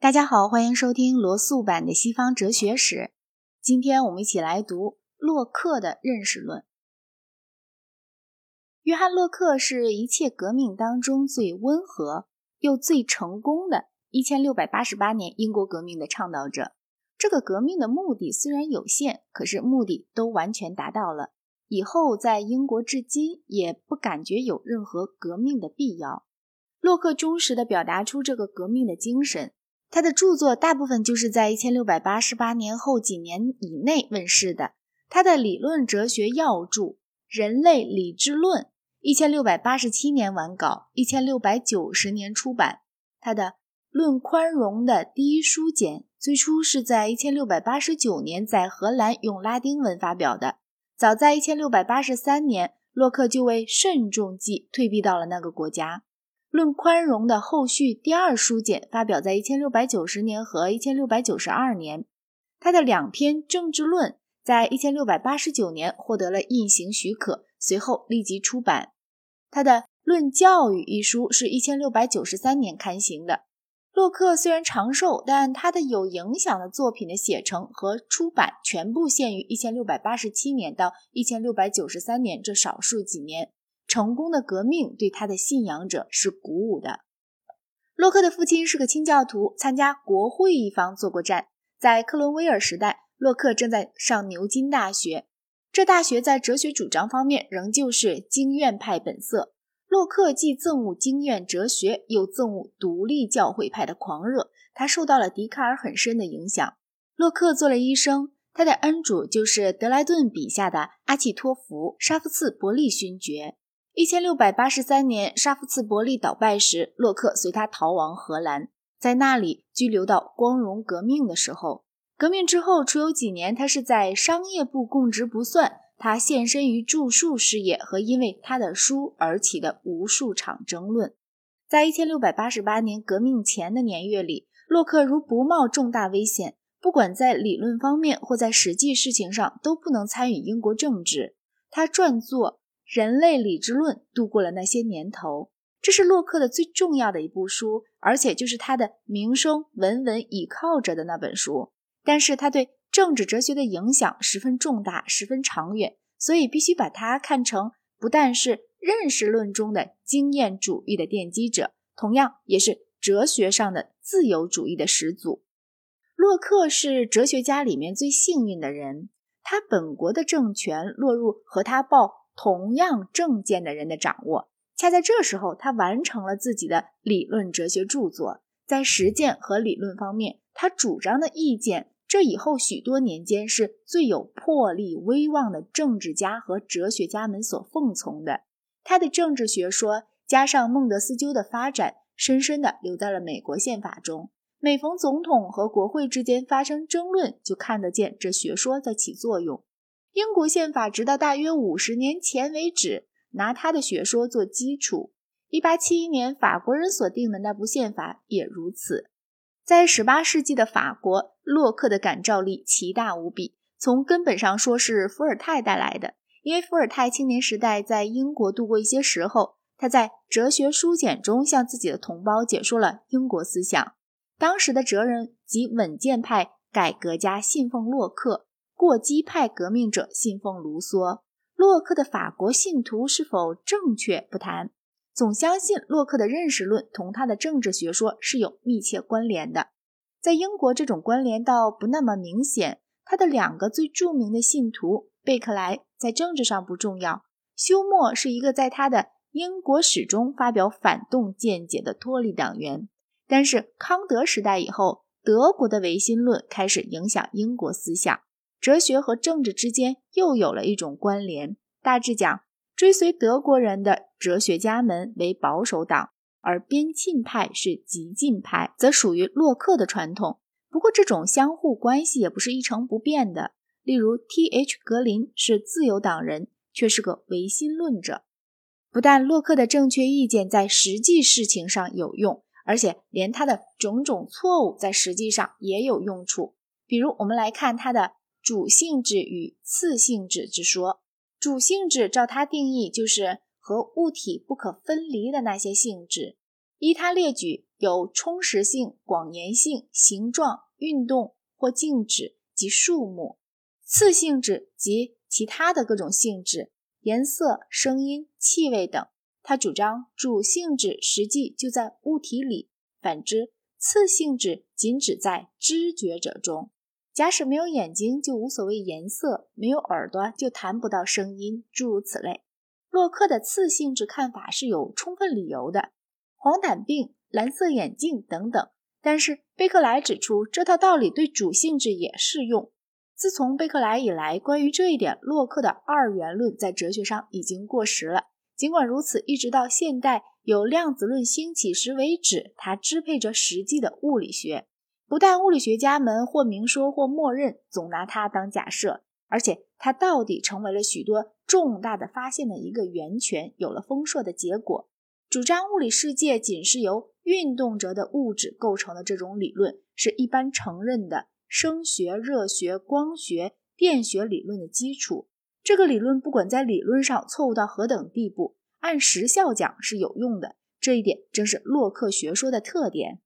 大家好，欢迎收听罗素版的西方哲学史。今天我们一起来读洛克的认识论。约翰·洛克是一切革命当中最温和又最成功的1688年英国革命的倡导者。这个革命的目的虽然有限，可是目的都完全达到了。以后在英国至今也不感觉有任何革命的必要。洛克忠实地表达出这个革命的精神。他的著作大部分就是在一千六百八十八年后几年以内问世的。他的理论哲学要著《人类理智论》一千六百八十七年完稿，一千六百九十年出版。他的《论宽容》的第一书简最初是在一千六百八十九年在荷兰用拉丁文发表的。早在一千六百八十三年，洛克就为慎重计退避到了那个国家。论宽容的后续第二书简发表在一千六百九十年和一千六百九十二年。他的两篇政治论在一千六百八十九年获得了印行许可，随后立即出版。他的《论教育》一书是一千六百九十三年刊行的。洛克虽然长寿，但他的有影响的作品的写成和出版全部限于一千六百八十七年到一千六百九十三年这少数几年。成功的革命对他的信仰者是鼓舞的。洛克的父亲是个清教徒，参加国会一方做过战。在克伦威尔时代，洛克正在上牛津大学，这大学在哲学主张方面仍旧是经验派本色。洛克既憎恶经验哲学，又憎恶独立教会派的狂热，他受到了笛卡尔很深的影响。洛克做了医生，他的恩主就是德莱顿笔下的阿契托弗·沙夫茨伯利勋爵。一千六百八十三年，沙夫茨伯利倒败时，洛克随他逃亡荷兰，在那里居留到光荣革命的时候。革命之后，除有几年他是在商业部供职不算，他献身于著述事业和因为他的书而起的无数场争论。在一千六百八十八年革命前的年月里，洛克如不冒重大危险，不管在理论方面或在实际事情上，都不能参与英国政治。他撰作。人类理智论度过了那些年头，这是洛克的最重要的一部书，而且就是他的名声稳稳倚靠着的那本书。但是他对政治哲学的影响十分重大，十分长远，所以必须把它看成不但是认识论中的经验主义的奠基者，同样也是哲学上的自由主义的始祖。洛克是哲学家里面最幸运的人，他本国的政权落入和他报。同样政见的人的掌握，恰在这时候，他完成了自己的理论哲学著作。在实践和理论方面，他主张的意见，这以后许多年间是最有魄力、威望的政治家和哲学家们所奉从的。他的政治学说加上孟德斯鸠的发展，深深地留在了美国宪法中。每逢总统和国会之间发生争论，就看得见这学说在起作用。英国宪法直到大约五十年前为止，拿他的学说做基础。一八七一年，法国人所定的那部宪法也如此。在十八世纪的法国，洛克的感召力奇大无比。从根本上说，是伏尔泰带来的。因为伏尔泰青年时代在英国度过一些时候，他在哲学书简中向自己的同胞解说了英国思想。当时的哲人及稳健派改革家信奉洛克。过激派革命者信奉卢梭，洛克的法国信徒是否正确不谈，总相信洛克的认识论同他的政治学说是有密切关联的。在英国，这种关联倒不那么明显。他的两个最著名的信徒贝克莱在政治上不重要，休谟是一个在他的英国史中发表反动见解的托利党员。但是康德时代以后，德国的唯心论开始影响英国思想。哲学和政治之间又有了一种关联。大致讲，追随德国人的哲学家们为保守党，而边沁派是激进派，则属于洛克的传统。不过，这种相互关系也不是一成不变的。例如，T.H. 格林是自由党人，却是个唯心论者。不但洛克的正确意见在实际事情上有用，而且连他的种种错误在实际上也有用处。比如，我们来看他的。主性质与次性质之说，主性质照他定义就是和物体不可分离的那些性质。依他列举，有充实性、广延性、形状、运动或静止及数目；次性质及其他的各种性质、颜色、声音、气味等。他主张主性质实际就在物体里，反之，次性质仅只在知觉者中。假使没有眼睛，就无所谓颜色；没有耳朵，就谈不到声音，诸如此类。洛克的次性质看法是有充分理由的，黄疸病、蓝色眼镜等等。但是贝克莱指出，这套道理对主性质也适用。自从贝克莱以来，关于这一点，洛克的二元论在哲学上已经过时了。尽管如此，一直到现代有量子论兴起时为止，它支配着实际的物理学。不但物理学家们或明说或默认，总拿它当假设，而且它到底成为了许多重大的发现的一个源泉，有了丰硕的结果。主张物理世界仅是由运动着的物质构成的这种理论，是一般承认的。声学、热学、光学、电学理论的基础，这个理论不管在理论上错误到何等地步，按实效讲是有用的。这一点正是洛克学说的特点。